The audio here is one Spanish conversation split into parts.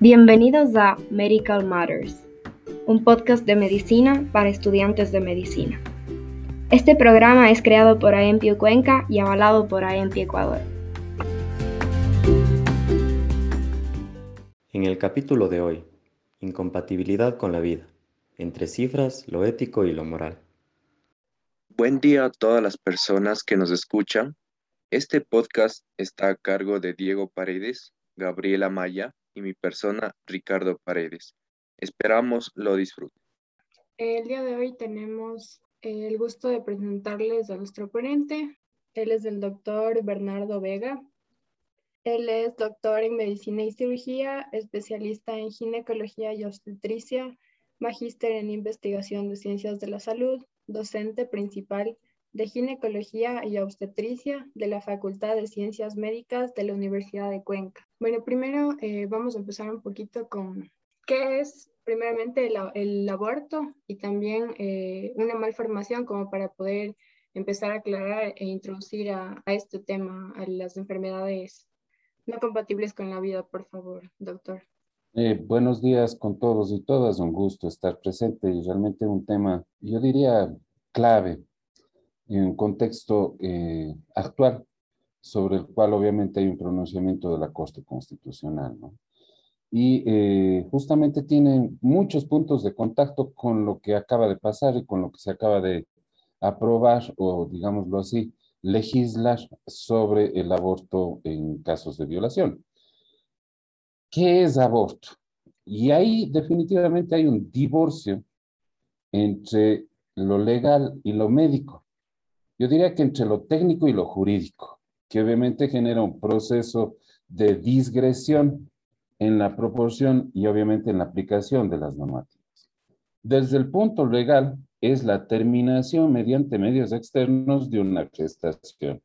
Bienvenidos a Medical Matters, un podcast de medicina para estudiantes de medicina. Este programa es creado por AEMPI Cuenca y avalado por AEMPI Ecuador. En el capítulo de hoy, incompatibilidad con la vida, entre cifras, lo ético y lo moral. Buen día a todas las personas que nos escuchan. Este podcast está a cargo de Diego Paredes, Gabriela Maya y mi persona Ricardo Paredes. Esperamos lo disfruten. El día de hoy tenemos el gusto de presentarles a nuestro ponente. Él es el doctor Bernardo Vega. Él es doctor en medicina y cirugía, especialista en ginecología y obstetricia, magíster en investigación de ciencias de la salud, docente principal de ginecología y obstetricia de la Facultad de Ciencias Médicas de la Universidad de Cuenca. Bueno, primero eh, vamos a empezar un poquito con qué es primeramente el, aborto y también eh, una malformación como para poder empezar a aclarar e introducir a, a este tema, a las enfermedades no compatibles con la vida, por favor, doctor. Eh, buenos días con todos y todas, un gusto estar presente y realmente un tema, yo diría, clave en un contexto eh, actual sobre el cual obviamente hay un pronunciamiento de la Corte Constitucional, ¿no? Y eh, justamente tiene muchos puntos de contacto con lo que acaba de pasar y con lo que se acaba de aprobar o, digámoslo así, legislar sobre el aborto en casos de violación. ¿Qué es aborto? Y ahí definitivamente hay un divorcio entre lo legal y lo médico. Yo diría que entre lo técnico y lo jurídico, que obviamente genera un proceso de disgresión en la proporción y obviamente en la aplicación de las normativas. Desde el punto legal es la terminación mediante medios externos de una gestación.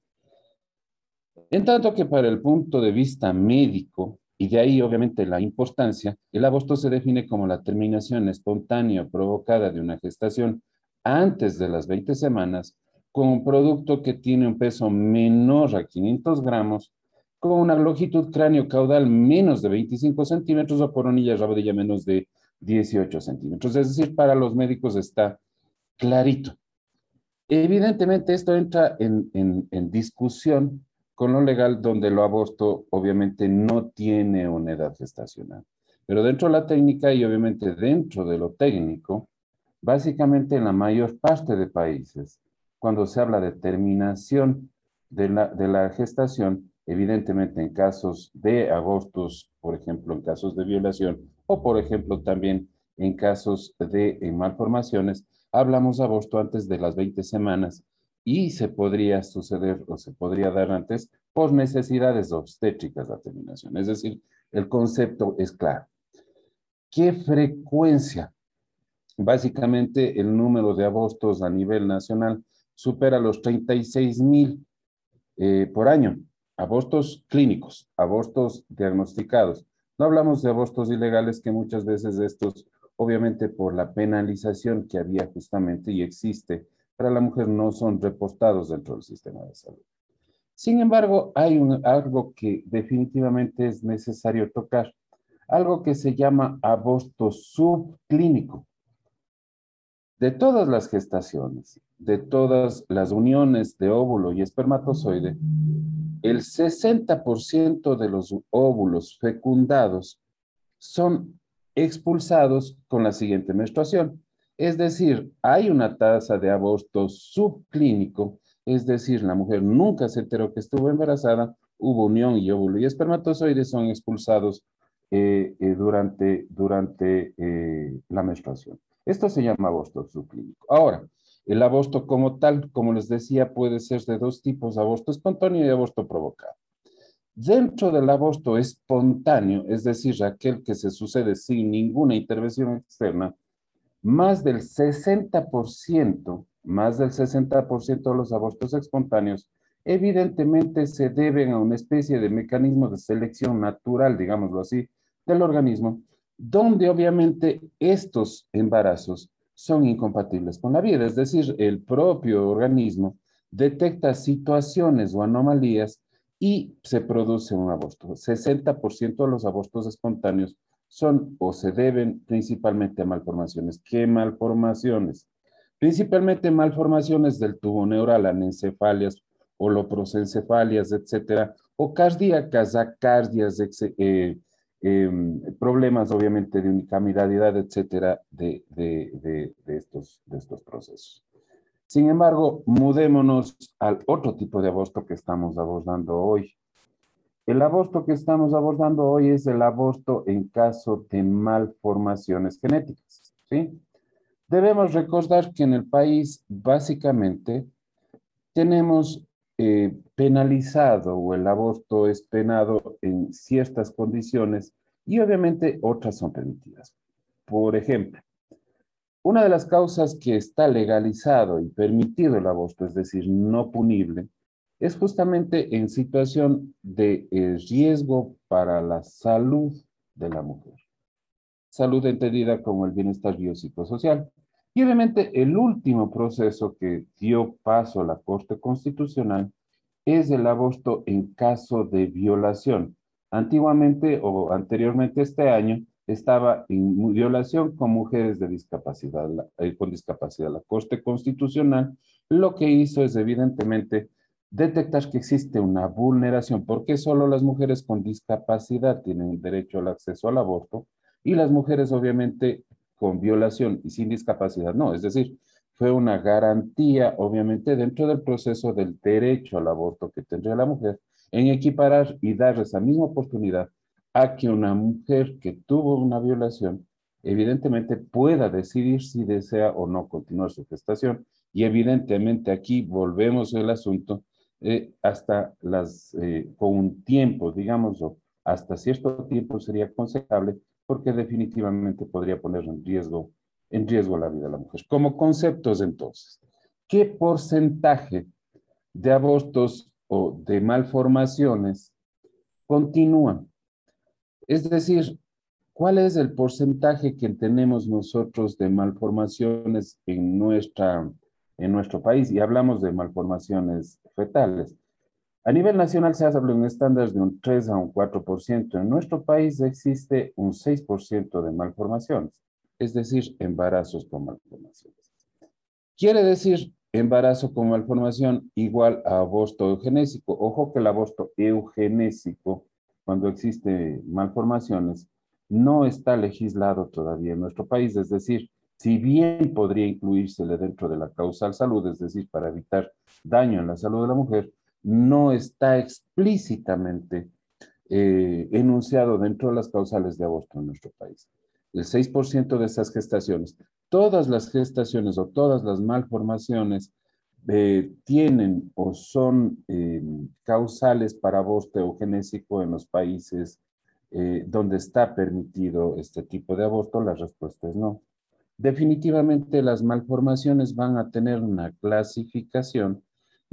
En tanto que para el punto de vista médico, y de ahí obviamente la importancia, el aborto se define como la terminación espontánea provocada de una gestación antes de las 20 semanas con un producto que tiene un peso menor a 500 gramos, con una longitud cráneo-caudal menos de 25 centímetros o coronilla rabadilla menos de 18 centímetros. Es decir, para los médicos está clarito. Evidentemente esto entra en, en discusión con lo legal donde lo aborto obviamente no tiene una edad gestacional. Pero dentro de la técnica y obviamente dentro de lo técnico, básicamente en la mayor parte de países, cuando se habla de terminación de la, de la gestación, evidentemente en casos de abortos, por ejemplo, en casos de violación o, por ejemplo, también en casos de malformaciones, hablamos de aborto antes de las 20 semanas y se podría suceder o se podría dar antes por necesidades obstétricas la terminación. Es decir, el concepto es claro. ¿Qué frecuencia Básicamente, el número de abortos a nivel nacional supera los 36 mil eh, por año. Abortos clínicos, abortos diagnosticados. No hablamos de abortos ilegales que muchas veces estos, obviamente por la penalización que había justamente y existe para la mujer, no son reportados dentro del sistema de salud. Sin embargo, hay algo que definitivamente es necesario tocar, algo que se llama aborto subclínico de todas las gestaciones, de todas las uniones de óvulo y espermatozoide, el 60% de los óvulos fecundados son expulsados con la siguiente menstruación. Es decir, hay una tasa de aborto subclínico, es decir, la mujer nunca se enteró que estuvo embarazada, hubo unión y óvulo y espermatozoides son expulsados eh, eh, durante, durante eh, la menstruación. Esto se llama aborto subclínico. Ahora, el aborto como tal, como les decía, puede ser de dos tipos, aborto espontáneo y aborto provocado. Dentro del aborto espontáneo, es decir, aquel que se sucede sin ninguna intervención externa, más del 60%, más del 60% de los abortos espontáneos, evidentemente se deben a una especie de mecanismo de selección natural, digámoslo así, del organismo, donde obviamente estos embarazos son incompatibles con la vida, es decir, el propio organismo detecta situaciones o anomalías y se produce un aborto. 60% de los abortos espontáneos son o se deben principalmente a malformaciones. ¿Qué malformaciones? Principalmente malformaciones del tubo neural, anencefalias, holoprosencefalias, etcétera, o cardíacas, acardias, eh, em, problemas obviamente de unicameralidad, etcétera, de, estos, de estos procesos. Sin embargo, mudémonos al otro tipo de aborto que estamos abordando hoy. El aborto que estamos abordando hoy es el aborto en caso de malformaciones genéticas. ¿sí? Debemos recordar que en el país básicamente tenemos eh, penalizado o el aborto es penado en ciertas condiciones y obviamente otras son permitidas. Por ejemplo, una de las causas que está legalizado y permitido el aborto, es decir, no punible, es justamente en situación de eh, riesgo para la salud de la mujer. Salud entendida como el bienestar biopsicosocial. Y obviamente el último proceso que dio paso a la Corte Constitucional es el aborto en caso de violación. Antiguamente o anteriormente este año estaba en violación con mujeres de discapacidad, eh, con discapacidad. La Corte Constitucional lo que hizo es evidentemente detectar que existe una vulneración, porque solo las mujeres con discapacidad tienen derecho al acceso al aborto y las mujeres obviamente con violación y sin discapacidad, no, es decir, fue una garantía, obviamente, dentro del proceso del derecho al aborto que tendría la mujer, en equiparar y dar esa misma oportunidad a que una mujer que tuvo una violación, evidentemente pueda decidir si desea o no continuar su gestación. Y evidentemente aquí volvemos al asunto eh, hasta las, eh, con un tiempo, digamos, hasta cierto tiempo sería aconsejable porque definitivamente podría poner en riesgo, en riesgo la vida de la mujer. Como conceptos entonces, ¿qué porcentaje de abortos o de malformaciones continúan? Es decir, ¿cuál es el porcentaje que tenemos nosotros de malformaciones en, nuestra, en nuestro país? Y hablamos de malformaciones fetales. A nivel nacional se habla un estándar de un 3 a un 4%. En nuestro país existe un 6% de malformaciones, es decir, embarazos con malformaciones. Quiere decir embarazo con malformación igual a aborto eugenésico. Ojo que el aborto eugenésico, cuando existe malformaciones, no está legislado todavía en nuestro país. Es decir, si bien podría incluírsele dentro de la causal salud, es decir, para evitar daño en la salud de la mujer, no está explícitamente eh, enunciado dentro de las causales de aborto en nuestro país. El 6% de esas gestaciones, todas las gestaciones o todas las malformaciones eh, tienen o son eh, causales para aborto eugenésico en los países donde está permitido este tipo de aborto, la respuesta es no. Definitivamente las malformaciones van a tener una clasificación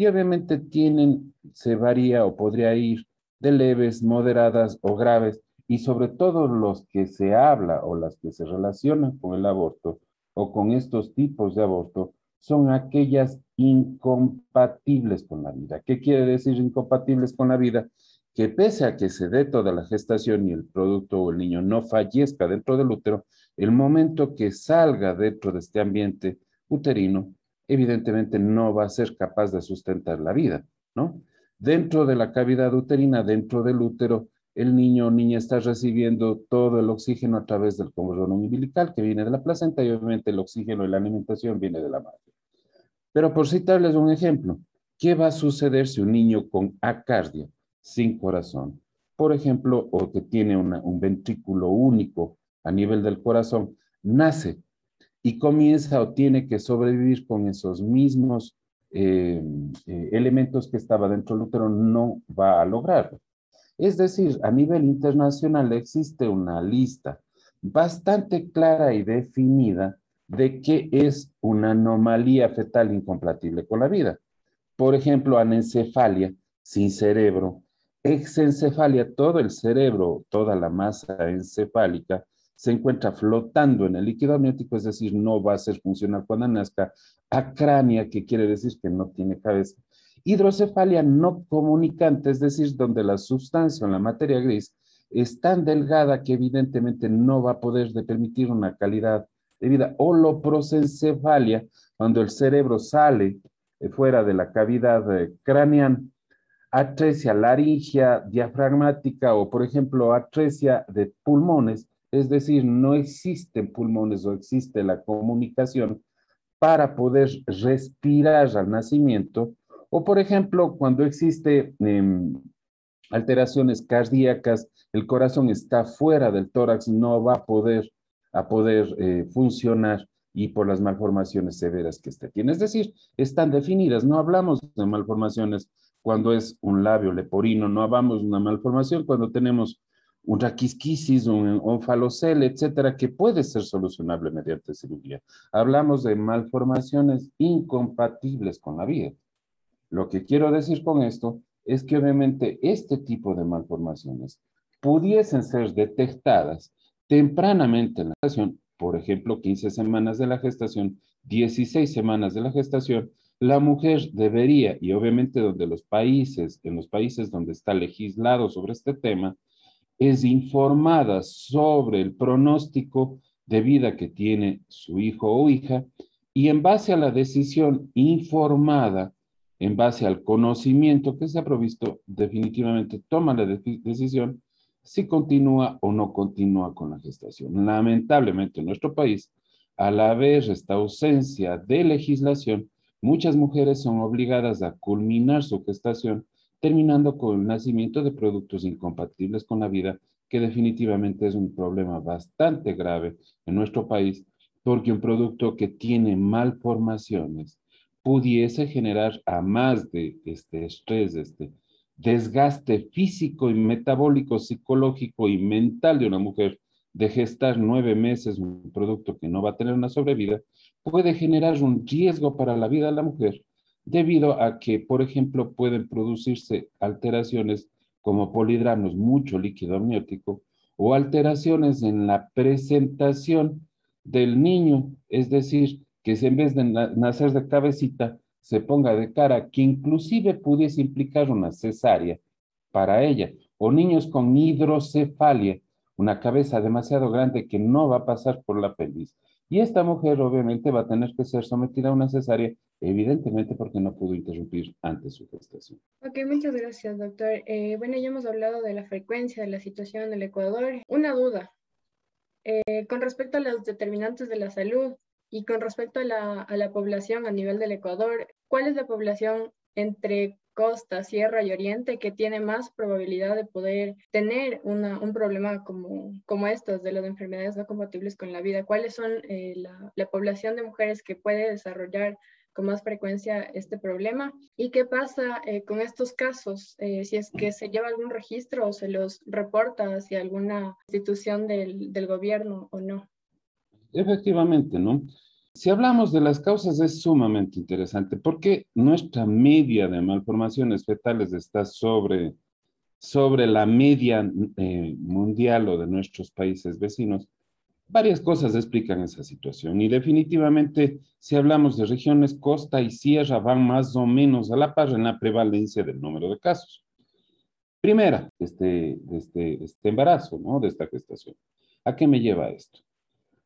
y obviamente tienen, se varía o podría ir de leves, moderadas o graves, y sobre todo los que se habla o las que se relacionan con el aborto o con estos tipos de aborto son aquellas incompatibles con la vida. ¿Qué quiere decir incompatibles con la vida? Que pese a que se dé toda la gestación y el producto o el niño no fallezca dentro del útero, el momento que salga dentro de este ambiente uterino evidentemente no va a ser capaz de sustentar la vida, ¿no? Dentro de la cavidad uterina, dentro del útero, el niño o niña está recibiendo todo el oxígeno a través del cordón umbilical que viene de la placenta y obviamente el oxígeno y la alimentación viene de la madre. Pero por citarles un ejemplo, ¿qué va a suceder si un niño con acardia, sin corazón, por ejemplo, o que tiene un ventrículo único a nivel del corazón, nace y comienza o tiene que sobrevivir con esos mismos eh, eh, elementos que estaba dentro del útero, no va a lograrlo. Es decir, a nivel internacional existe una lista bastante clara y definida de qué es una anomalía fetal incompatible con la vida. Por ejemplo, anencefalia sin cerebro, exencefalia, todo el cerebro, toda la masa encefálica se encuentra flotando en el líquido amniótico, es decir, no va a ser funcional cuando nazca, acrania, que quiere decir que no tiene cabeza, hidrocefalia no comunicante, es decir, donde la sustancia o la materia gris es tan delgada que evidentemente no va a poder permitir una calidad de vida. Holoprosencefalia, cuando el cerebro sale eh, fuera de la cavidad eh, craneana, atresia laringia diafragmática o, por ejemplo, atresia de pulmones, es decir, no existen pulmones o existe la comunicación para poder respirar al nacimiento, o por ejemplo, cuando existe em, alteraciones cardíacas, el corazón está fuera del tórax, no va a poder, a poder eh, funcionar y por las malformaciones severas que este tiene. Es decir, están definidas, no hablamos de malformaciones cuando es un labio leporino, no hablamos de una malformación cuando tenemos un raquisquisis, un, falocel, etcétera, que puede ser solucionable mediante cirugía. Hablamos de malformaciones incompatibles con la vida. Lo que quiero decir con esto es que obviamente este tipo de malformaciones pudiesen ser detectadas tempranamente en la gestación, por ejemplo, 15 semanas de la gestación, 16 semanas de la gestación, la mujer debería, y obviamente donde los países, en los países donde está legislado sobre este tema, es informada sobre el pronóstico de vida que tiene su hijo o hija y en base a la decisión informada, en base al conocimiento que se ha provisto, definitivamente toma la decisión si continúa o no continúa con la gestación. Lamentablemente en nuestro país, al haber esta ausencia de legislación, muchas mujeres son obligadas a culminar su gestación terminando con el nacimiento de productos incompatibles con la vida, que definitivamente es un problema bastante grave en nuestro país, porque un producto que tiene malformaciones pudiese generar a más de este estrés, este desgaste físico y metabólico, psicológico y mental de una mujer de gestar nueve meses un producto que no va a tener una sobrevida, puede generar un riesgo para la vida de la mujer debido a que, por ejemplo, pueden producirse alteraciones como polidranos, mucho líquido amniótico, o alteraciones en la presentación del niño, es decir, que si en vez de nacer de cabecita, se ponga de cara, que inclusive pudiese implicar una cesárea para ella, o niños con hidrocefalia, una cabeza demasiado grande que no va a pasar por la pelvis. Y esta mujer obviamente va a tener que ser sometida a una cesárea, evidentemente porque no pudo interrumpir antes su gestación. Ok, muchas gracias, doctor. Eh, bueno, ya hemos hablado de la frecuencia de la situación en el Ecuador. Una duda. Eh, con respecto a los determinantes de la salud y con respecto a la, a la población a nivel del Ecuador, ¿cuál es la población entre costa, sierra y oriente que tiene más probabilidad de poder tener un problema como, como estos de las enfermedades no compatibles con la vida? ¿Cuáles son eh, la, población de mujeres que puede desarrollar con más frecuencia este problema? ¿Y qué pasa eh, con estos casos? Eh, si es que se lleva algún registro o se los reporta hacia alguna institución del, del gobierno o no. Efectivamente, ¿no? Si hablamos de las causas es sumamente interesante porque nuestra media de malformaciones fetales está sobre, sobre la media eh, mundial o de nuestros países vecinos. Varias cosas explican esa situación y definitivamente si hablamos de regiones costa y sierra van más o menos a la par en la prevalencia del número de casos. Primera, este, este, este embarazo, ¿no? De esta gestación. ¿A qué me lleva esto?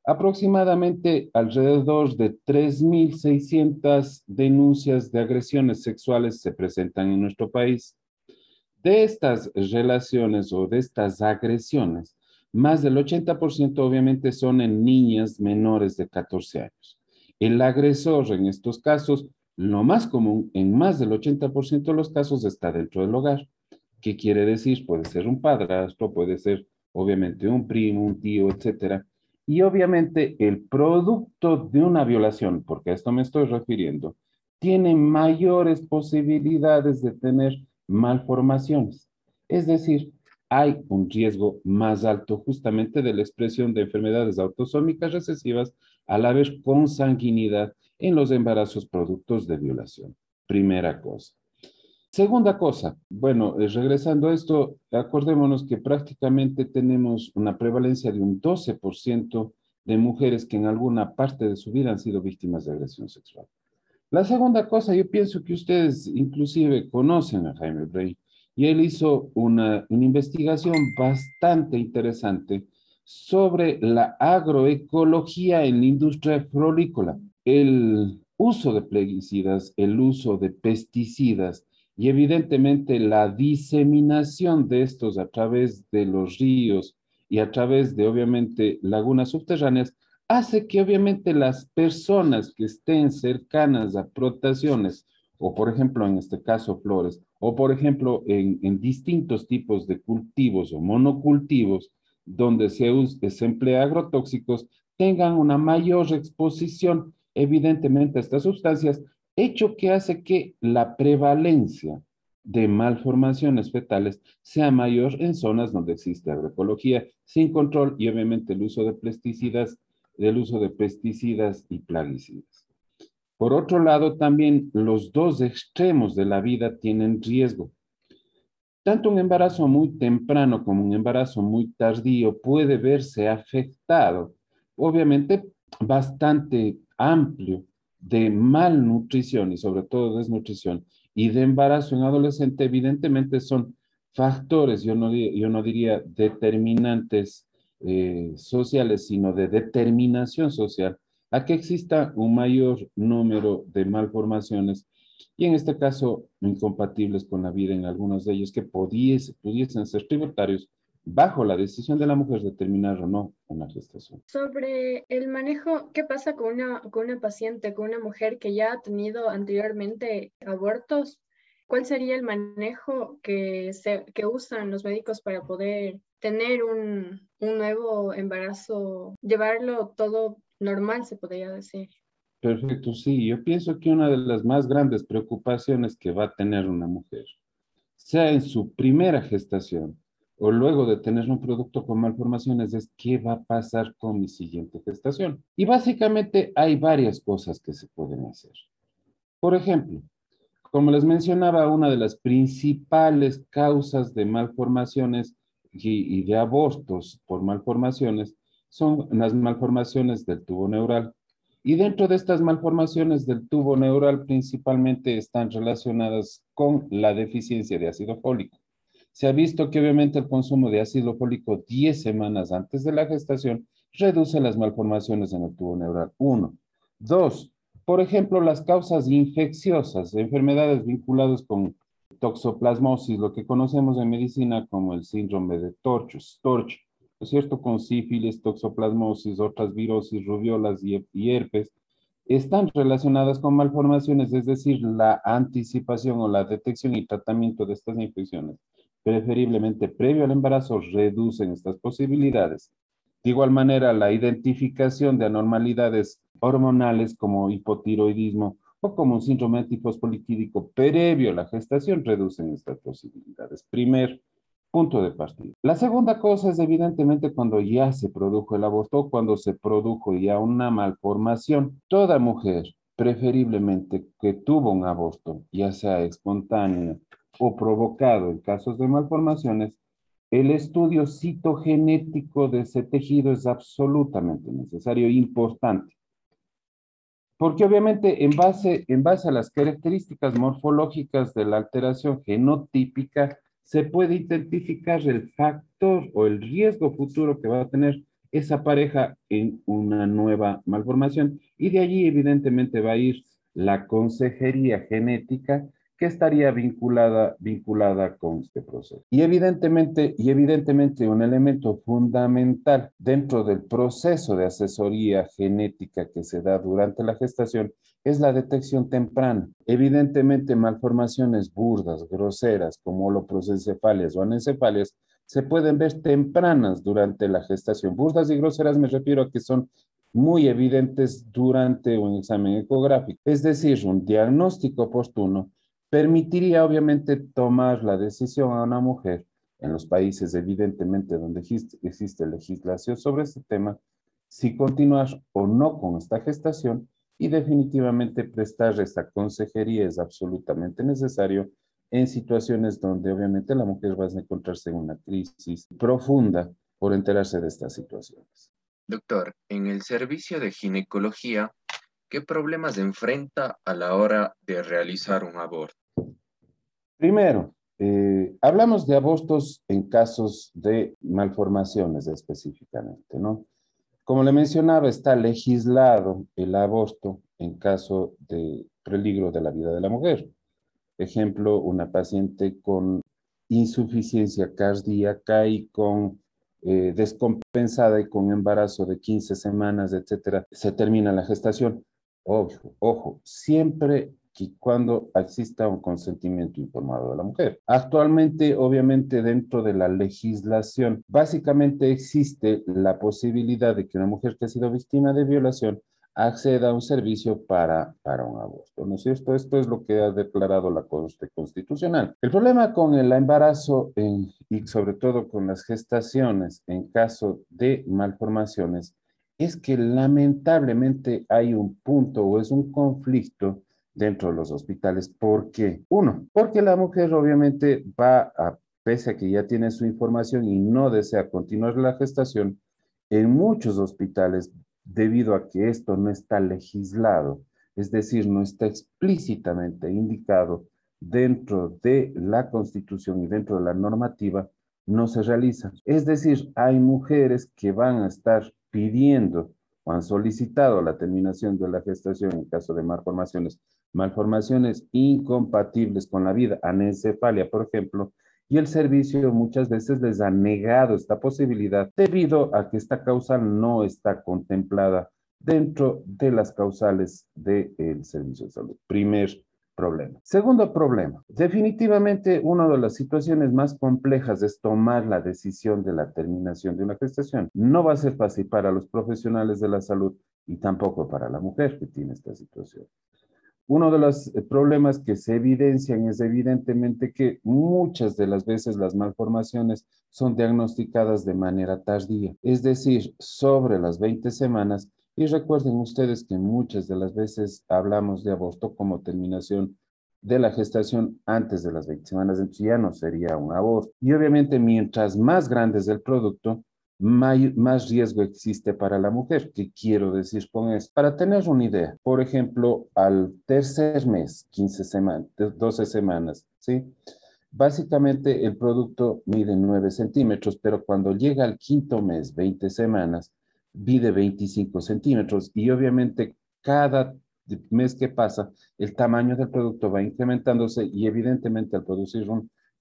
Aproximadamente alrededor de 3.600 denuncias de agresiones sexuales se presentan en nuestro país. De estas relaciones o de estas agresiones, más del 80% obviamente son en niñas menores de 14 años. El agresor en estos casos, lo más común, en más del 80% de los casos está dentro del hogar. ¿Qué quiere decir? Puede ser un padrastro, puede ser obviamente un primo, un tío, etcétera y obviamente el producto de una violación, porque a esto me estoy refiriendo, tiene mayores posibilidades de tener malformaciones. Es decir, hay un riesgo más alto justamente de la expresión de enfermedades autosómicas recesivas al haber consanguinidad en los embarazos productos de violación. Primera cosa. Segunda cosa, bueno, eh, regresando a esto, acordémonos que prácticamente tenemos una prevalencia de un 12% de mujeres que en alguna parte de su vida han sido víctimas de agresión sexual. La segunda cosa, yo pienso que ustedes inclusive conocen a Jaime Bray, y él hizo una, una investigación bastante interesante sobre la agroecología en la industria florícola. El uso de plaguicidas, el uso de pesticidas y evidentemente la diseminación de estos a través de los ríos y a través de obviamente lagunas subterráneas hace que obviamente las personas que estén cercanas a protaciones o por ejemplo en este caso flores, o por ejemplo en, distintos tipos de cultivos o monocultivos donde se, se emplea agrotóxicos, tengan una mayor exposición evidentemente a estas sustancias, hecho que hace que la prevalencia de malformaciones fetales sea mayor en zonas donde existe agroecología sin control y obviamente el uso de pesticidas, el uso de pesticidas y plaguicidas. Por otro lado, también los dos extremos de la vida tienen riesgo. Tanto un embarazo muy temprano como un embarazo muy tardío puede verse afectado, obviamente bastante amplio, de malnutrición y sobre todo desnutrición y de embarazo en adolescente, evidentemente son factores, yo no, yo no diría determinantes eh, sociales, sino de determinación social, a que exista un mayor número de malformaciones y en este caso incompatibles con la vida en algunos de ellos que pudiesen ser tributarios bajo la decisión de la mujer de terminar o no una gestación. Sobre el manejo, ¿qué pasa con una, con una paciente, con una mujer que ya ha tenido anteriormente abortos? ¿Cuál sería el manejo que, se, que usan los médicos para poder tener un, un nuevo embarazo, llevarlo todo normal, se podría decir? Perfecto, sí. Yo pienso que una de las más grandes preocupaciones que va a tener una mujer, sea en su primera gestación o luego de tener un producto con malformaciones, es qué va a pasar con mi siguiente gestación. Y básicamente hay varias cosas que se pueden hacer. Por ejemplo, como les mencionaba, una de las principales causas de malformaciones y, y de abortos por malformaciones son las malformaciones del tubo neural. Y dentro de estas malformaciones del tubo neural principalmente están relacionadas con la deficiencia de ácido fólico. Se ha visto que obviamente el consumo de ácido fólico 10 semanas antes de la gestación reduce las malformaciones en el tubo neural. Uno. Dos, por ejemplo, las causas infecciosas, enfermedades vinculadas con toxoplasmosis, lo que conocemos en medicina como el síndrome de Torch, ¿no es cierto? Con sífilis, toxoplasmosis, otras virosis, rubiolas y, herpes, están relacionadas con malformaciones, es decir, la anticipación o la detección y tratamiento de estas infecciones, preferiblemente previo al embarazo, reducen estas posibilidades. De igual manera, la identificación de anormalidades hormonales como hipotiroidismo o como un síndrome tifospoliquídico previo a la gestación reducen estas posibilidades. Primer punto de partida. La segunda cosa es evidentemente cuando ya se produjo el aborto, cuando se produjo ya una malformación. Toda mujer, preferiblemente que tuvo un aborto, ya sea espontáneo o provocado en casos de malformaciones, el estudio citogenético de ese tejido es absolutamente necesario e importante. Porque obviamente en base, en base a las características morfológicas de la alteración genotípica, se puede identificar el factor o el riesgo futuro que va a tener esa pareja en una nueva malformación y de allí evidentemente va a ir la consejería genética que estaría vinculada, vinculada con este proceso. Y evidentemente, y evidentemente un elemento fundamental dentro del proceso de asesoría genética que se da durante la gestación es la detección temprana. Evidentemente, malformaciones burdas, groseras, como holoprosencefalias o anencefalias, se pueden ver tempranas durante la gestación. Burdas y groseras me refiero a que son muy evidentes durante un examen ecográfico, es decir, un diagnóstico oportuno permitiría obviamente tomar la decisión a una mujer en los países evidentemente donde existe legislación sobre este tema, si continuar o no con esta gestación y definitivamente prestar esta consejería es absolutamente necesario en situaciones donde obviamente la mujer va a encontrarse en una crisis profunda por enterarse de estas situaciones. Doctor, en el servicio de ginecología, ¿qué problemas enfrenta a la hora de realizar un aborto? Primero, eh, hablamos de abortos en casos de malformaciones específicamente, ¿no? Como le mencionaba, está legislado el aborto en caso de peligro de la vida de la mujer. Ejemplo, una paciente con insuficiencia cardíaca y con eh, descompensada y con embarazo de 15 semanas, etcétera, se termina la gestación. Ojo, ojo, siempre que cuando exista un consentimiento informado de la mujer. Actualmente, obviamente, dentro de la legislación, básicamente existe la posibilidad de que una mujer que ha sido víctima de violación acceda a un servicio para, para un aborto, ¿no es cierto? Esto es lo que ha declarado la Corte Constitucional. El problema con el embarazo y sobre todo con las gestaciones en caso de malformaciones es que lamentablemente hay un punto o es un conflicto dentro de los hospitales. ¿Por qué? Uno, porque la mujer obviamente va a, pese a que ya tiene su información y no desea continuar la gestación, en muchos hospitales debido a que esto no está legislado, es decir, no está explícitamente indicado dentro de la constitución y dentro de la normativa, no se realiza. Es decir, hay mujeres que van a estar pidiendo o han solicitado la terminación de la gestación en caso de malformaciones, malformaciones incompatibles con la vida, anencefalia, por ejemplo, y el servicio muchas veces les ha negado esta posibilidad debido a que esta causal no está contemplada dentro de las causales del servicio de salud. Primer problema. Segundo problema, definitivamente una de las situaciones más complejas es tomar la decisión de la terminación de una gestación. No va a ser fácil para los profesionales de la salud y tampoco para la mujer que tiene esta situación. Uno de los eh, problemas que se evidencian es evidentemente que muchas de las veces las malformaciones son diagnosticadas de manera tardía, es decir, sobre las 20 semanas. Y recuerden ustedes que muchas de las veces hablamos de aborto como terminación de la gestación antes de las 20 semanas, entonces ya no sería un aborto. Y obviamente mientras más grande es el producto, más riesgo existe para la mujer. ¿Qué quiero decir con esto? Para tener una idea, por ejemplo, al tercer mes, 15 semanas, 12 semanas, ¿sí? Básicamente el producto mide 9 centímetros, pero cuando llega al quinto mes, 20 semanas, mide 25 centímetros y obviamente cada mes que pasa, el tamaño del producto va incrementándose y evidentemente al producir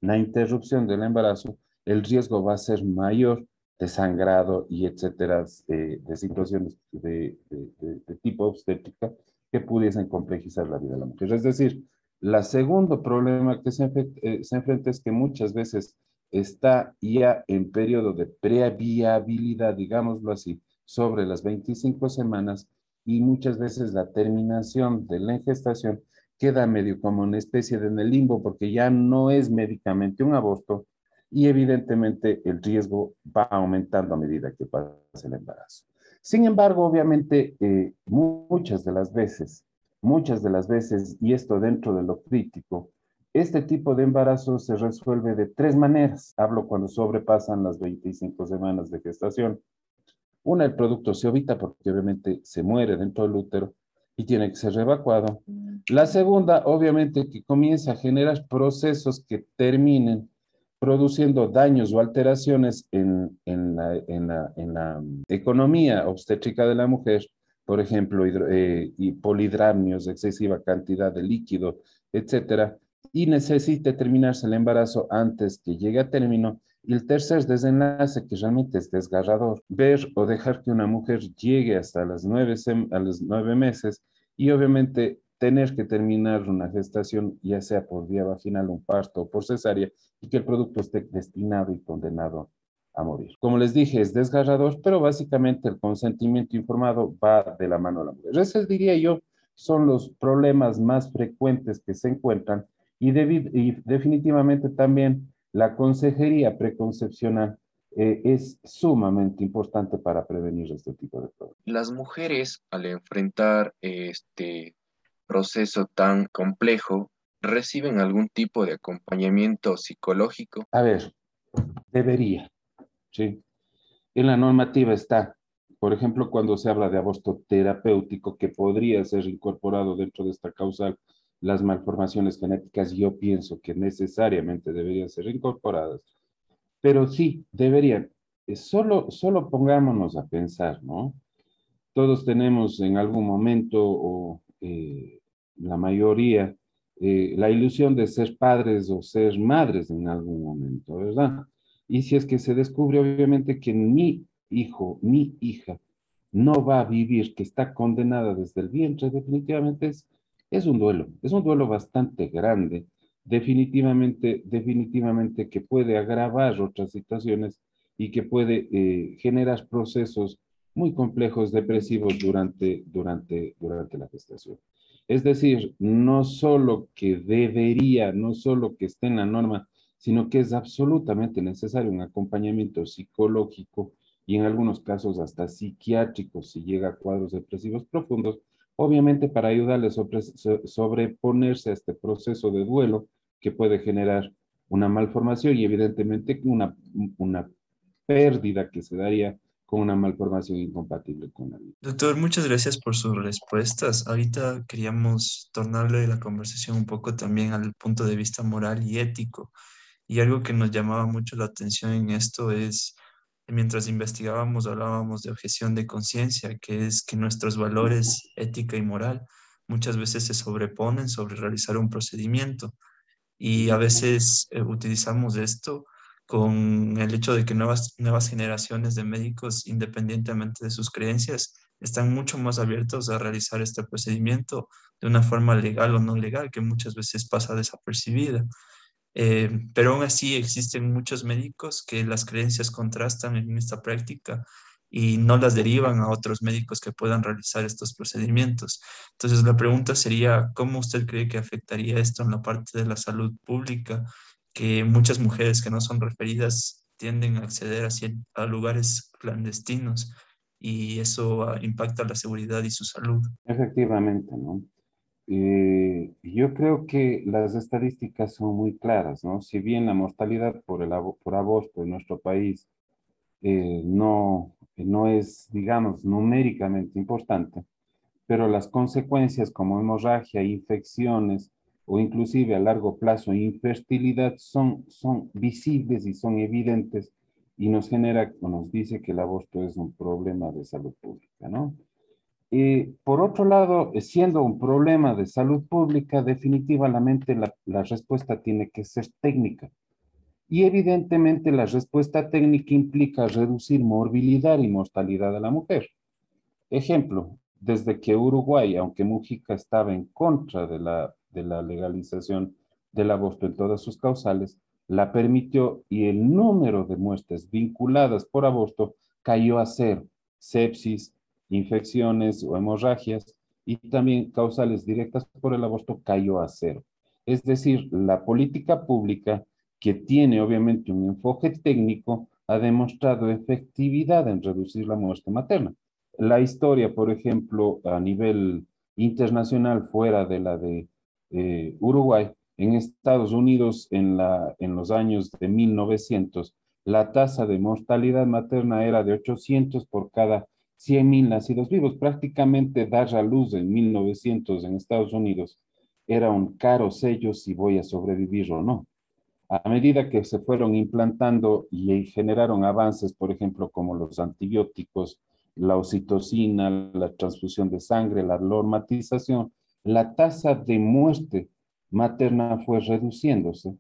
una interrupción del embarazo, el riesgo va a ser mayor de sangrado y etcétera, de, situaciones de, tipo obstétrica que pudiesen complejizar la vida de la mujer. Es decir, el segundo problema que se, eh, se, enfrenta es que muchas veces está ya en periodo de previabilidad, digámoslo así, sobre las 25 semanas y muchas veces la terminación de la gestación queda medio como una especie de en el limbo porque ya no es médicamente un aborto, y evidentemente el riesgo va aumentando a medida que pasa el embarazo. Sin embargo, obviamente, eh, muchas de las veces, muchas de las veces, y esto dentro de lo crítico, este tipo de embarazo se resuelve de tres maneras. Hablo cuando sobrepasan las 25 semanas de gestación. Una, el producto se evita porque obviamente se muere dentro del útero y tiene que ser evacuado. La segunda, obviamente, que comienza a generar procesos que terminen produciendo daños o alteraciones en, en, la, en, la, en la, economía obstétrica de la mujer, por ejemplo, eh, y polidramnios, excesiva cantidad de líquido, etcétera, y necesite terminarse el embarazo antes que llegue a término. Y el tercer desenlace, que realmente es desgarrador, ver o dejar que una mujer llegue hasta las nueve, a los nueve meses y obviamente tener que terminar una gestación, ya sea por vía vaginal, un parto o por cesárea, y que el producto esté destinado y condenado a morir. Como les dije, es desgarrador, pero básicamente el consentimiento informado va de la mano a la mujer. Esos, diría yo, son los problemas más frecuentes que se encuentran y, definitivamente también la consejería preconcepcional eh, es sumamente importante para prevenir este tipo de problemas. Las mujeres al enfrentar este proceso tan complejo reciben algún tipo de acompañamiento psicológico? A ver, debería, ¿sí? En la normativa está, por ejemplo, cuando se habla de aborto terapéutico que podría ser incorporado dentro de esta causal las malformaciones genéticas yo pienso que necesariamente deberían ser incorporadas, pero sí, deberían. Solo, solo pongámonos a pensar, ¿no? Todos tenemos en algún momento, o eh, la mayoría, eh, la ilusión de ser padres o ser madres en algún momento, ¿verdad? Y si es que se descubre obviamente que mi hijo, mi hija, no va a vivir, que está condenada desde el vientre, definitivamente es es un duelo, es un duelo bastante grande, definitivamente, definitivamente que puede agravar otras situaciones y que puede eh, generar procesos muy complejos depresivos durante, durante, durante la gestación. Es decir, no solo que debería, no solo que esté en la norma, sino que es absolutamente necesario un acompañamiento psicológico y en algunos casos hasta psiquiátrico si llega a cuadros depresivos profundos obviamente para ayudarles a sobreponerse a este proceso de duelo que puede generar una malformación y evidentemente una, una pérdida que se daría una malformación incompatible con la vida. Doctor, muchas gracias por sus respuestas. Ahorita queríamos tornarle la conversación un poco también al punto de vista moral y ético. Y algo que nos llamaba mucho la atención en esto es mientras investigábamos hablábamos de objeción de conciencia, que es que nuestros valores ética y moral muchas veces se sobreponen sobre realizar un procedimiento y a veces eh, utilizamos esto con el hecho de que nuevas, generaciones de médicos, independientemente de sus creencias, están mucho más abiertos a realizar este procedimiento de una forma legal o no legal, que muchas veces pasa desapercibida. Eh, pero aún así existen muchos médicos que las creencias contrastan en esta práctica y no las derivan a otros médicos que puedan realizar estos procedimientos. Entonces la pregunta sería, ¿cómo usted cree que afectaría esto en la parte de la salud pública? Que muchas mujeres que no son referidas tienden a acceder a, a lugares clandestinos y eso ah, impacta la seguridad y su salud. Efectivamente, ¿no? Eh, yo creo que las estadísticas son muy claras, ¿no? Si bien la mortalidad por, el, por aborto en nuestro país eh, no, no es, digamos, numéricamente importante, pero las consecuencias como hemorragia, infecciones o inclusive a largo plazo infertilidad son, son visibles y son evidentes y nos genera, nos dice que el aborto es un problema de salud pública, ¿no? Y por otro lado, siendo un problema de salud pública, definitivamente la, la, respuesta tiene que ser técnica. Y evidentemente la respuesta técnica implica reducir morbilidad y mortalidad de la mujer. Ejemplo, desde que Uruguay, aunque Mujica estaba en contra de la, de la legalización del aborto en todas sus causales, la permitió y el número de muertes vinculadas por aborto cayó a cero. Sepsis, infecciones o hemorragias y también causales directas por el aborto cayó a cero. Es decir, la política pública que tiene obviamente un enfoque técnico ha demostrado efectividad en reducir la muerte materna. La historia, por ejemplo, a nivel internacional fuera de la de eh, Uruguay, en Estados Unidos en, la, en los años de 1900, la tasa de mortalidad materna era de 800 por cada 100.000 nacidos vivos. Prácticamente dar a luz en 1900 en Estados Unidos era un caro sello si voy a sobrevivir o no. A medida que se fueron implantando y generaron avances, por ejemplo, como los antibióticos, la oxitocina, la transfusión de sangre, la normatización, la tasa de muerte materna fue reduciéndose.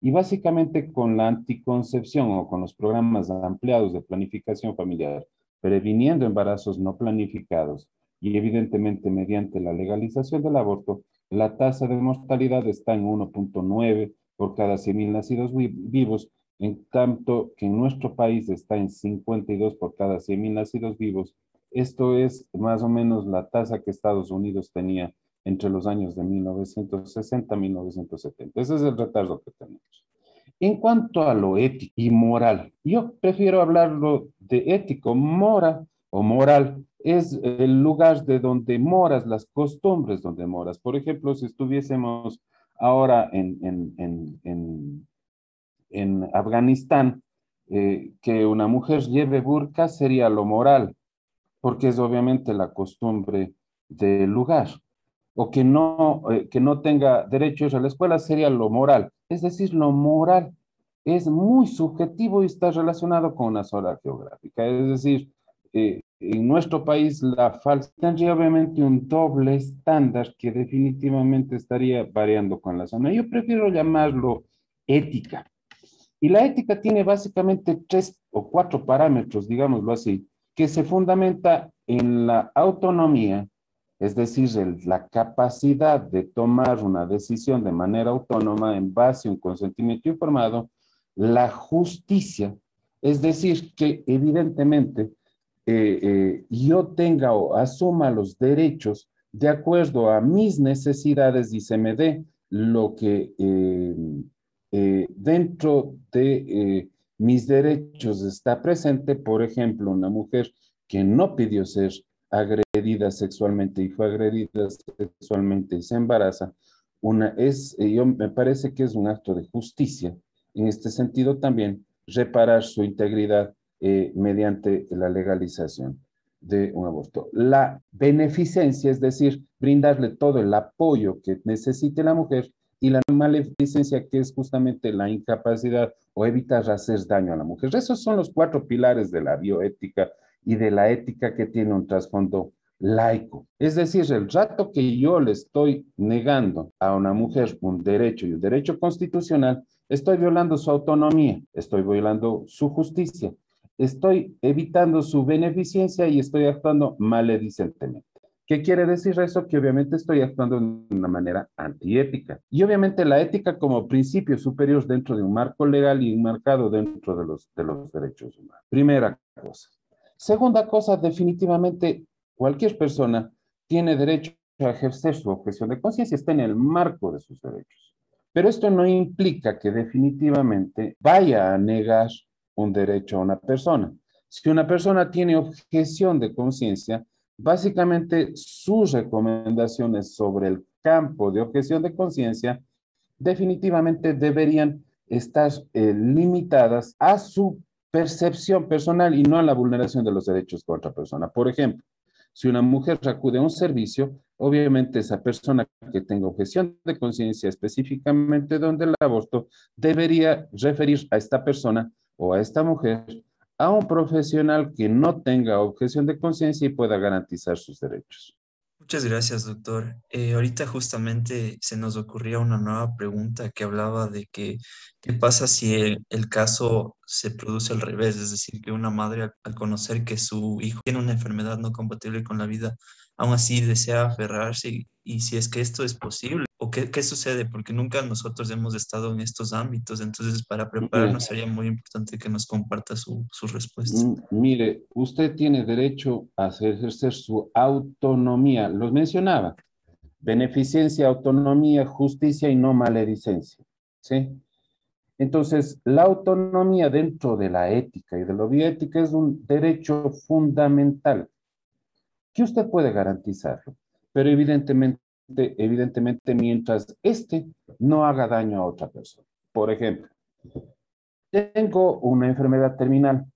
Y básicamente con la anticoncepción o con los programas ampliados de planificación familiar previniendo embarazos no planificados y evidentemente mediante la legalización del aborto, la tasa de mortalidad está en 1.9 por cada 100.000 nacidos vivos, en tanto que en nuestro país está en 52 por cada 100.000 nacidos vivos. Esto es más o menos la tasa que Estados Unidos tenía entre los años de 1960 y 1970. Ese es el retardo que tenemos. En cuanto a lo ético y moral, yo prefiero hablarlo de ético, mora o moral es el lugar de donde moras, las costumbres donde moras. Por ejemplo, si estuviésemos ahora en, en, en, en Afganistán, eh, que una mujer lleve burka sería lo moral, porque es obviamente la costumbre del lugar. O que no, eh, que no tenga derechos a la escuela sería lo moral. Es decir, lo moral es muy subjetivo y está relacionado con una zona geográfica. Es decir, eh, en nuestro país la falta tendría obviamente un doble estándar que definitivamente estaría variando con la zona. Yo prefiero llamarlo ética. Y la ética tiene básicamente tres o cuatro parámetros, digámoslo así, que se fundamenta en la autonomía, es decir, la capacidad de tomar una decisión de manera autónoma en base a un consentimiento informado, la justicia, es decir, que evidentemente eh, eh, yo tenga o asuma los derechos de acuerdo a mis necesidades y se me dé lo que eh, dentro de mis derechos está presente, por ejemplo, una mujer que no pidió ser agredida sexualmente y fue agredida sexualmente y se embaraza, una es, yo me parece que es un acto de justicia. En este sentido también reparar su integridad eh, mediante la legalización de un aborto. La beneficencia, es decir, brindarle todo el apoyo que necesite la mujer y la maleficencia, que es justamente la incapacidad o evitar hacer daño a la mujer. Esos son los cuatro pilares de la bioética y de la ética que tiene un trasfondo laico. Es decir, el rato que yo le estoy negando a una mujer un derecho y un derecho constitucional, estoy violando su autonomía, estoy violando su justicia, estoy evitando su beneficencia y estoy actuando maledicentemente. ¿Qué quiere decir eso? Que obviamente estoy actuando de una manera antiética. Y obviamente la ética como principio superior dentro de un marco legal y enmarcado dentro de los, de los derechos humanos. Primera cosa. Segunda cosa, definitivamente cualquier persona tiene derecho a ejercer su objeción de conciencia, está en el marco de sus derechos. Pero esto no implica que definitivamente vaya a negar un derecho a una persona. Si una persona tiene objeción de conciencia, básicamente sus recomendaciones sobre el campo de objeción de conciencia definitivamente deberían estar eh, limitadas a su percepción personal y no a la vulneración de los derechos de otra persona. Por ejemplo, si una mujer acude a un servicio, obviamente esa persona que tenga objeción de conciencia específicamente donde el aborto debería referir a esta persona o a esta mujer a un profesional que no tenga objeción de conciencia y pueda garantizar sus derechos. Muchas gracias, doctor. Eh, ahorita justamente se nos ocurría una nueva pregunta que hablaba de que qué pasa si el, caso se produce al revés, es decir, que una madre al, conocer que su hijo tiene una enfermedad no compatible con la vida, aún así desea aferrarse y si es que esto es posible o qué, qué, sucede, porque nunca nosotros hemos estado en estos ámbitos, entonces para prepararnos sería muy importante que nos comparta su, su respuesta. Mm, mire, usted tiene derecho a ejercer su autonomía, los mencionaba, beneficencia, autonomía, justicia y no maledicencia, ¿sí? Entonces, la autonomía dentro de la ética y de la bioética es un derecho fundamental que usted puede garantizarlo, pero evidentemente evidentemente mientras este no haga daño a otra persona. Por ejemplo, tengo una enfermedad terminal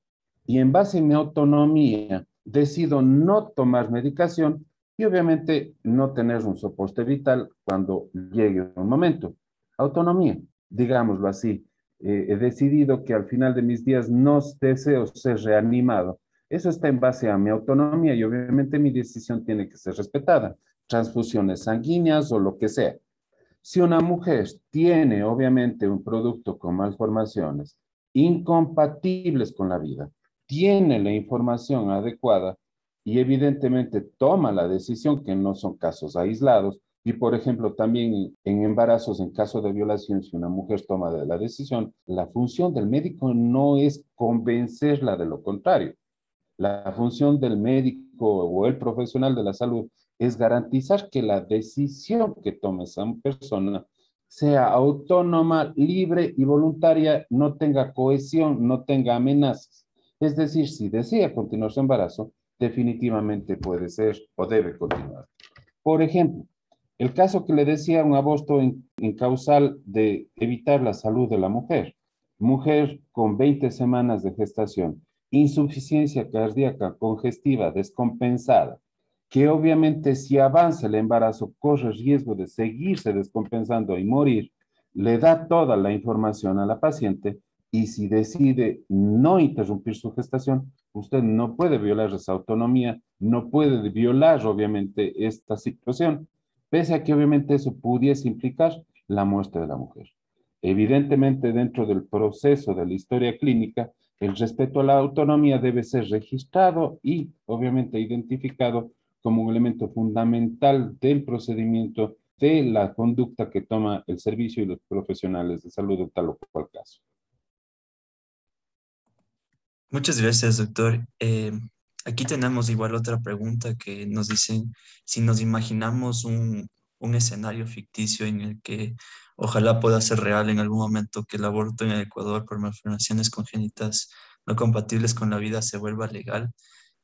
y en base a mi autonomía decido no tomar medicación y obviamente no tener un soporte vital cuando llegue un momento. Autonomía, digámoslo así. Eh, he decidido que al final de mis días no deseo ser reanimado. Eso está en base a mi autonomía y obviamente mi decisión tiene que ser respetada transfusiones sanguíneas o lo que sea. Si una mujer tiene obviamente un producto con malformaciones incompatibles con la vida, tiene la información adecuada y evidentemente toma la decisión, que no son casos aislados, y por ejemplo también en embarazos, en caso de violación, si una mujer toma la decisión, la función del médico no es convencerla de lo contrario. La función del médico o el profesional de la salud es garantizar que la decisión que tome esa persona sea autónoma, libre y voluntaria, no tenga cohesión, no tenga amenazas. Es decir, si desea continuar su embarazo, definitivamente puede ser o debe continuar. Por ejemplo, el caso que le decía un aborto en, en, causal de evitar la salud de la mujer. Mujer con 20 semanas de gestación, insuficiencia cardíaca congestiva descompensada, que obviamente si avanza el embarazo corre riesgo de seguirse descompensando y morir, le da toda la información a la paciente y si decide no interrumpir su gestación, usted no puede violar esa autonomía, no puede violar obviamente esta situación, pese a que obviamente eso pudiese implicar la muerte de la mujer. Evidentemente, dentro del proceso de la historia clínica, el respeto a la autonomía debe ser registrado y obviamente identificado como un elemento fundamental del procedimiento de la conducta que toma el servicio y los profesionales de salud en tal o cual caso. Muchas gracias, doctor. Eh, aquí tenemos igual otra pregunta que nos dicen si nos imaginamos un, un escenario ficticio en el que ojalá pueda ser real en algún momento que el aborto en el Ecuador por malformaciones congénitas no compatibles con la vida se vuelva legal.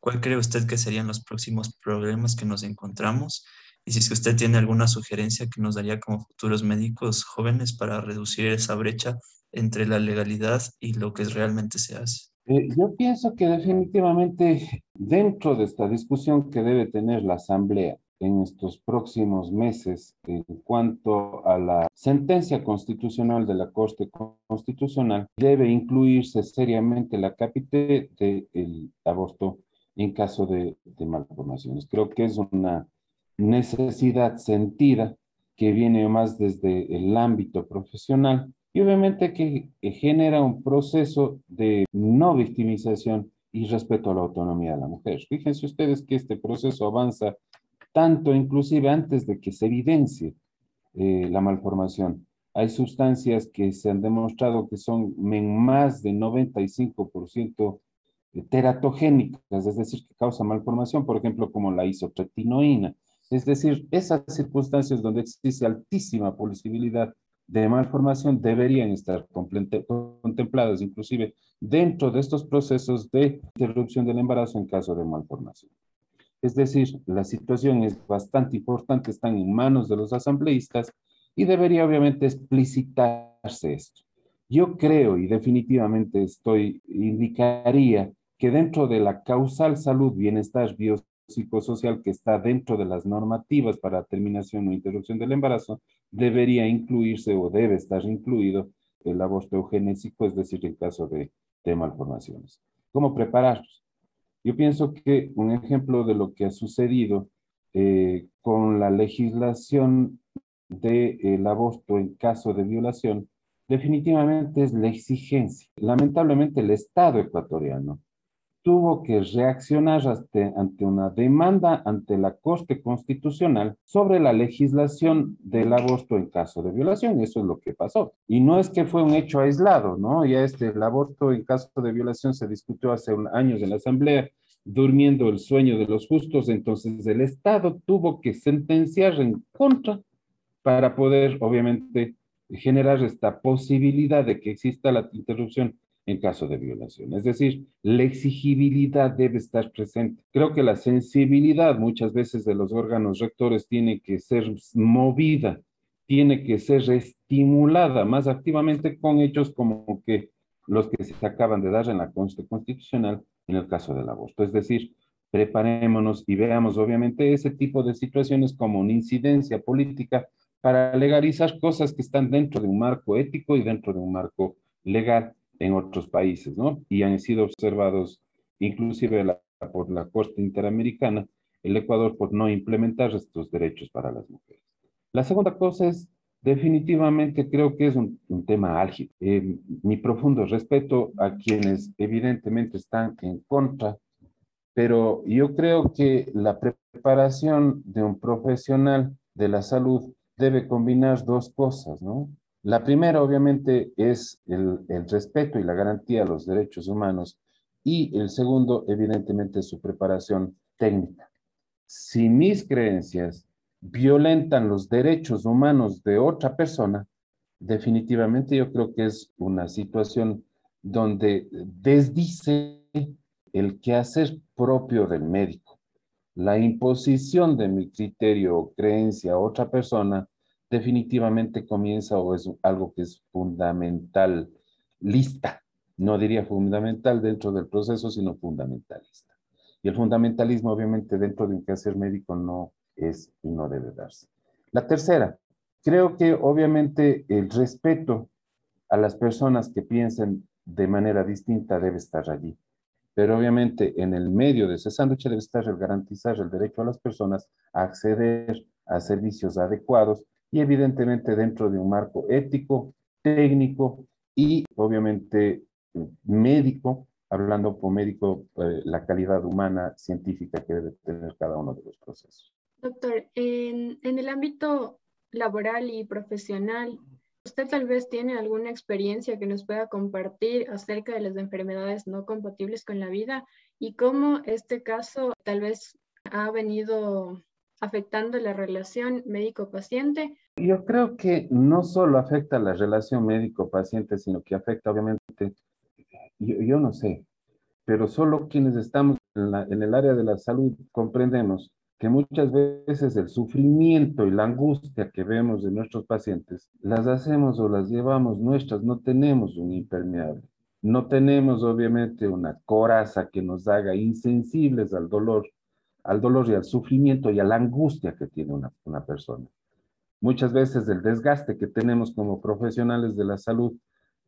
¿Cuál cree usted que serían los próximos problemas que nos encontramos? Y si usted tiene alguna sugerencia que nos daría como futuros médicos jóvenes para reducir esa brecha entre la legalidad y lo que realmente se hace. Eh, yo pienso que definitivamente dentro de esta discusión que debe tener la Asamblea en estos próximos meses en cuanto a la sentencia constitucional de la Corte Constitucional, debe incluirse seriamente la capite del aborto en caso de, de malformaciones. Creo que es una necesidad sentida que viene más desde el ámbito profesional y obviamente que, genera un proceso de no victimización y respeto a la autonomía de la mujer. Fíjense ustedes que este proceso avanza tanto inclusive antes de que se evidencie eh, la malformación. Hay sustancias que se han demostrado que son en más de 95% teratogénicas, es decir, que causan malformación, por ejemplo, como la isotretinoína. Es decir, esas circunstancias donde existe altísima posibilidad de malformación deberían estar contempladas inclusive dentro de estos procesos de interrupción del embarazo en caso de malformación. Es decir, la situación es bastante importante, están en manos de los asambleístas y debería obviamente explicitarse esto. Yo creo y definitivamente estoy, indicaría que dentro de la causal salud, bienestar biopsicosocial que está dentro de las normativas para terminación o interrupción del embarazo, debería incluirse o debe estar incluido el aborto eugenésico, es decir, en caso de, de malformaciones. ¿Cómo prepararlos? Yo pienso que un ejemplo de lo que ha sucedido eh, con la legislación del aborto en caso de violación definitivamente es la exigencia. Lamentablemente el Estado ecuatoriano tuvo que reaccionar ante una demanda ante la Corte Constitucional sobre la legislación del aborto en caso de violación. Eso es lo que pasó. Y no es que fue un hecho aislado, ¿no? Ya este, el aborto en caso de violación se discutió hace años en la Asamblea, durmiendo el sueño de los justos, entonces el Estado tuvo que sentenciar en contra para poder, obviamente, generar esta posibilidad de que exista la interrupción en caso de violación. Es decir, la exigibilidad debe estar presente. Creo que la sensibilidad muchas veces de los órganos rectores tiene que ser movida, tiene que ser estimulada más activamente con hechos como que los que se acaban de dar en la Constitución Constitucional en el caso del aborto. Es decir, preparémonos y veamos obviamente ese tipo de situaciones como una incidencia política para legalizar cosas que están dentro de un marco ético y dentro de un marco legal en otros países, ¿no? Y han sido observados inclusive por la Corte Interamericana, el Ecuador por no implementar estos derechos para las mujeres. La segunda cosa es, definitivamente creo que es un, tema álgido. Eh, mi profundo respeto a quienes evidentemente están en contra, pero yo creo que la preparación de un profesional de la salud debe combinar dos cosas, ¿no? La primera, obviamente, es el, respeto y la garantía a los derechos humanos y el segundo, evidentemente, su preparación técnica. Si mis creencias violentan los derechos humanos de otra persona, definitivamente yo creo que es una situación donde desdice el quehacer propio del médico. La imposición de mi criterio o creencia a otra persona definitivamente comienza o es algo que es fundamental, lista, no diría fundamental dentro del proceso, sino fundamentalista. Y el fundamentalismo, obviamente, dentro de un quehacer médico no es y no debe darse. La tercera, creo que obviamente el respeto a las personas que piensen de manera distinta debe estar allí. Pero obviamente en el medio de ese sándwich debe estar el garantizar el derecho a las personas a acceder a servicios adecuados y evidentemente dentro de un marco ético, técnico y obviamente médico, hablando por médico, eh, la calidad humana científica que debe tener cada uno de los procesos. Doctor, en, en el ámbito laboral y profesional, ¿Usted tal vez tiene alguna experiencia que nos pueda compartir acerca de las enfermedades no compatibles con la vida y cómo este caso tal vez ha venido afectando la relación médico-paciente? Yo creo que no solo afecta la relación médico-paciente, sino que afecta obviamente, yo, no sé, pero solo quienes estamos en el área de la salud comprendemos que muchas veces el sufrimiento y la angustia que vemos de nuestros pacientes las hacemos o las llevamos nuestras, no tenemos un impermeable, no tenemos obviamente una coraza que nos haga insensibles al dolor, al dolor y al sufrimiento y a la angustia que tiene una, una persona. Muchas veces el desgaste que tenemos como profesionales de la salud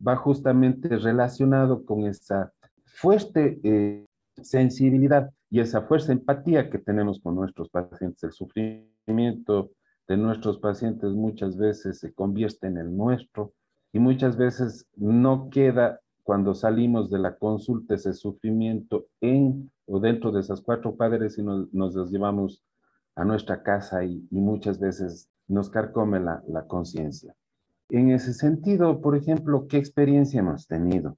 va justamente relacionado con esa fuerte eh, sensibilidad y esa fuerza empatía que tenemos con nuestros pacientes. El sufrimiento de nuestros pacientes muchas veces se convierte en el nuestro y muchas veces no queda cuando salimos de la consulta ese sufrimiento en o dentro de esas cuatro padres y nos, nos los llevamos a nuestra casa y, muchas veces nos carcome la, la conciencia. En ese sentido, por ejemplo, ¿qué experiencia hemos tenido?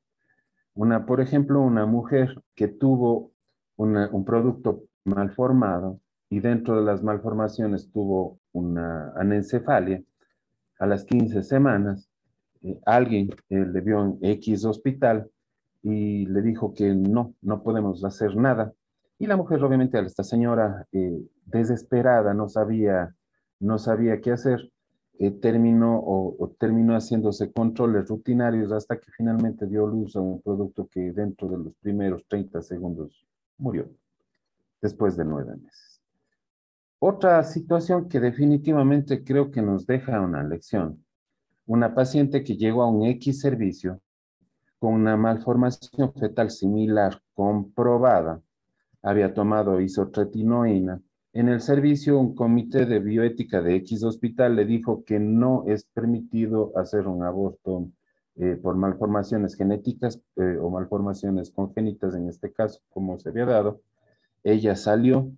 Una, por ejemplo, una mujer que tuvo un producto mal formado y dentro de las malformaciones tuvo una anencefalia a las 15 semanas. Eh, alguien eh, le vio en X hospital y le dijo que no, no podemos hacer nada. Y la mujer, obviamente, esta señora eh, desesperada, no sabía, no sabía qué hacer, terminó o, terminó haciéndose controles rutinarios hasta que finalmente dio luz a un producto que dentro de los primeros 30 segundos murió después de nueve meses. Otra situación que definitivamente creo que nos deja una lección. Una paciente que llegó a un X servicio con una malformación fetal similar comprobada, había tomado isotretinoína. En el servicio, un comité de bioética de X hospital le dijo que no es permitido hacer un aborto eh, por malformaciones genéticas eh, o malformaciones congénitas, en este caso, como se había dado. Ella salió,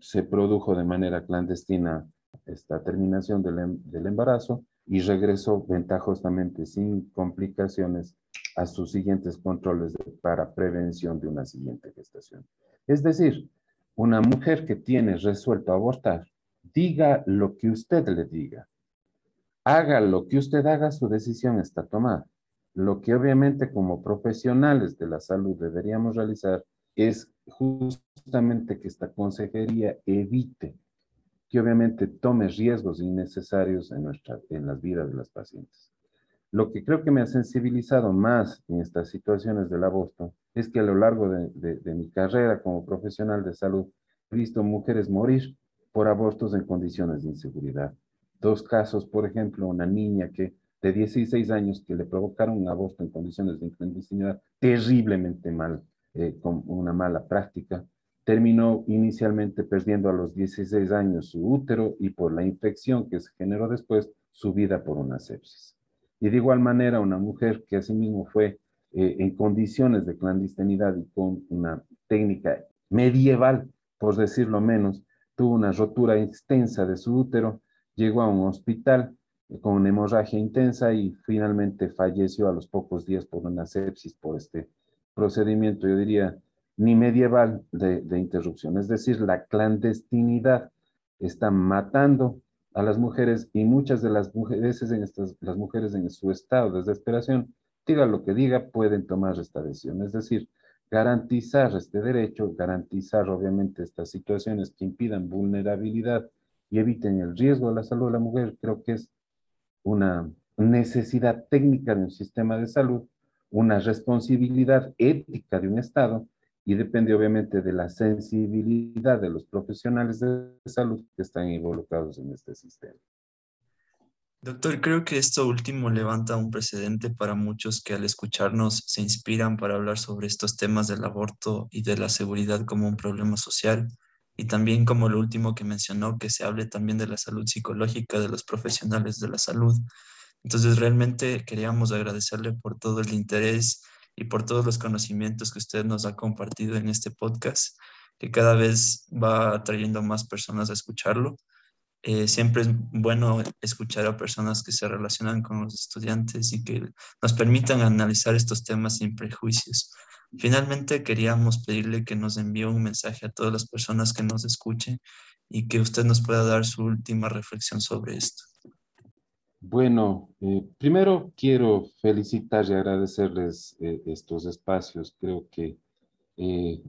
se produjo de manera clandestina esta terminación del, em, del embarazo y regresó ventajosamente sin complicaciones a sus siguientes controles para prevención de una siguiente gestación. Es decir, una mujer que tiene resuelto abortar, diga lo que usted le diga, haga lo que usted haga, su decisión está tomada. Lo que obviamente como profesionales de la salud deberíamos realizar es justamente que esta consejería evite que obviamente tome riesgos innecesarios en, nuestra, en las vidas de las pacientes. Lo que creo que me ha sensibilizado más en estas situaciones del aborto es que a lo largo de, mi carrera como profesional de salud he visto mujeres morir por abortos en condiciones de inseguridad. Dos casos, por ejemplo, una niña que de 16 años que le provocaron un aborto en condiciones de clandestinidad terriblemente mal, eh, con una mala práctica, terminó inicialmente perdiendo a los 16 años su útero y por la infección que se generó después, su vida por una sepsis. Y de igual manera, una mujer que asimismo fue eh, en condiciones de clandestinidad y con una técnica medieval, por decirlo menos, tuvo una rotura extensa de su útero llegó a un hospital con una hemorragia intensa y finalmente falleció a los pocos días por una sepsis por este procedimiento, yo diría, ni medieval de, interrupción. Es decir, la clandestinidad está matando a las mujeres y muchas de las mujeres en estas, las mujeres en su estado de desesperación, diga lo que diga, pueden tomar esta decisión. Es decir, garantizar este derecho, garantizar obviamente estas situaciones que impidan vulnerabilidad y eviten el riesgo de la salud de la mujer, creo que es una necesidad técnica de un sistema de salud, una responsabilidad ética de un Estado y depende obviamente de la sensibilidad de los profesionales de salud que están involucrados en este sistema. Doctor, creo que esto último levanta un precedente para muchos que al escucharnos se inspiran para hablar sobre estos temas del aborto y de la seguridad como un problema social y también como lo último que mencionó, que se hable también de la salud psicológica de los profesionales de la salud. Entonces, realmente queríamos agradecerle por todo el interés y por todos los conocimientos que usted nos ha compartido en este podcast, que cada vez va atrayendo más personas a escucharlo. Eh, siempre es bueno escuchar a personas que se relacionan con los estudiantes y que nos permitan analizar estos temas sin prejuicios. Finalmente, queríamos pedirle que nos envíe un mensaje a todas las personas que nos escuchen y que usted nos pueda dar su última reflexión sobre esto. Bueno, eh, primero quiero felicitar y agradecerles eh, estos espacios. Creo que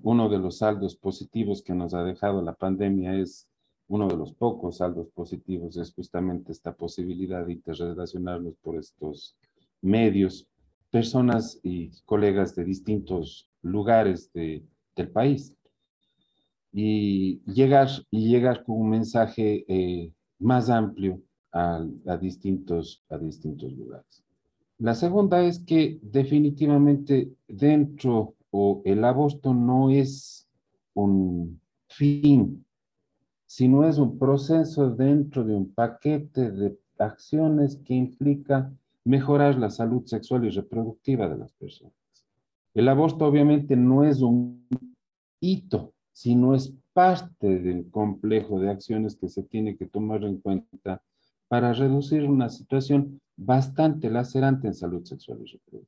uno de los saldos positivos que nos ha dejado la pandemia es uno de los pocos saldos positivos es justamente esta posibilidad de interrelacionarnos por estos medios, personas y colegas de distintos lugares de, del país. Y llegar, y llegar con un mensaje eh, más amplio a, a, distintos, a distintos lugares. La segunda es que definitivamente dentro o el aborto no es un fin sino es un proceso dentro de un paquete de acciones que implica mejorar la salud sexual y reproductiva de las personas. El aborto obviamente no es un hito, sino es parte del complejo de acciones que se tiene que tomar en cuenta para reducir una situación bastante lacerante en salud sexual y reproductiva.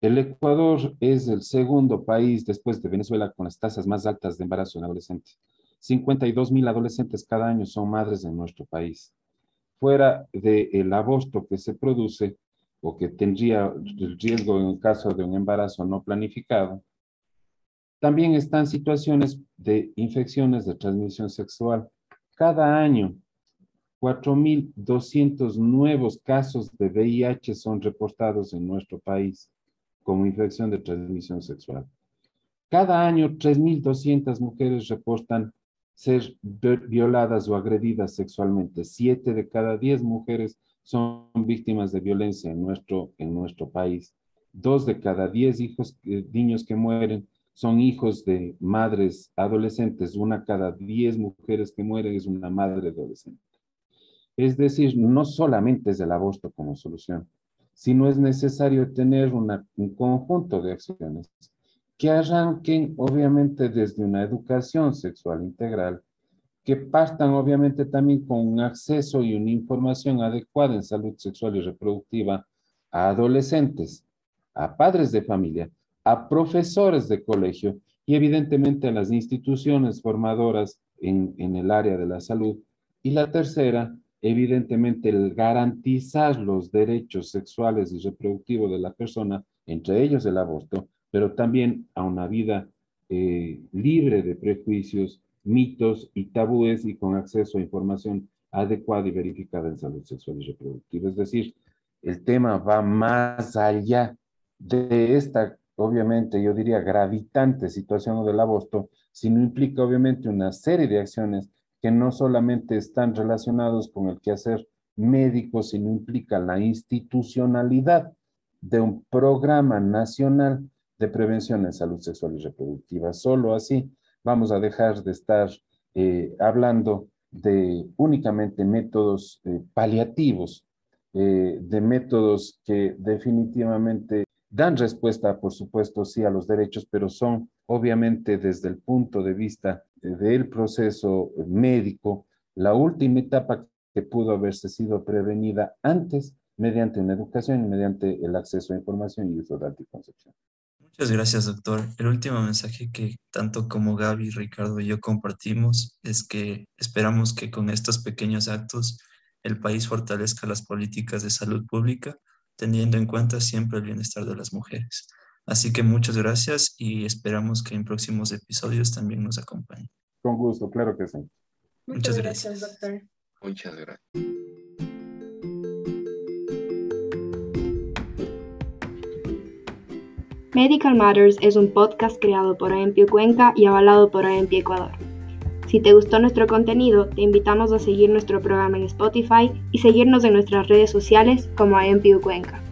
El Ecuador es el segundo país después de Venezuela con las tasas más altas de embarazo en adolescentes. 52 mil adolescentes cada año son madres en nuestro país. Fuera del aborto que se produce o que tendría el riesgo en caso de un embarazo no planificado, también están situaciones de infecciones de transmisión sexual. Cada año, 4.200 nuevos casos de VIH son reportados en nuestro país como infección de transmisión sexual. Cada año, 3.200 mujeres reportan ser violadas o agredidas sexualmente. Siete de cada diez mujeres son víctimas de violencia en nuestro, en nuestro país. Dos de cada diez hijos, eh, niños que mueren son hijos de madres adolescentes. Una cada diez mujeres que mueren es una madre adolescente. Es decir, no solamente es el aborto como solución, sino es necesario tener un conjunto de acciones que arranquen obviamente desde una educación sexual integral, que partan obviamente también con un acceso y una información adecuada en salud sexual y reproductiva a adolescentes, a padres de familia, a profesores de colegio y evidentemente a las instituciones formadoras en el área de la salud. Y la tercera, evidentemente, el garantizar los derechos sexuales y reproductivos de la persona, entre ellos el aborto, pero también a una vida eh, libre de prejuicios, mitos y tabúes y con acceso a información adecuada y verificada en salud sexual y reproductiva. Es decir, el tema va más allá de esta, obviamente, yo diría, gravitante situación del aborto, sino implica obviamente una serie de acciones que no solamente están relacionados con el quehacer médico, sino implica la institucionalidad de un programa nacional de prevención en salud sexual y reproductiva. Solo así vamos a dejar de estar eh, hablando de únicamente métodos eh, paliativos, eh, de métodos que definitivamente dan respuesta, por supuesto, sí a los derechos, pero son obviamente desde el punto de vista del proceso médico, la última etapa que pudo haberse sido prevenida antes mediante una educación y mediante el acceso a información y uso de anticoncepción. Muchas gracias, doctor. El último mensaje que tanto como Gaby, Ricardo y yo compartimos es que esperamos que con estos pequeños actos el país fortalezca las políticas de salud pública, teniendo en cuenta siempre el bienestar de las mujeres. Así que muchas gracias y esperamos que en próximos episodios también nos acompañen. Con gusto, claro que sí. Muchas, gracias, doctor. Muchas gracias. Medical Matters es un podcast creado por AMPI Cuenca y avalado por AMPI Ecuador. Si te gustó nuestro contenido, te invitamos a seguir nuestro programa en Spotify y seguirnos en nuestras redes sociales como AMPI Cuenca.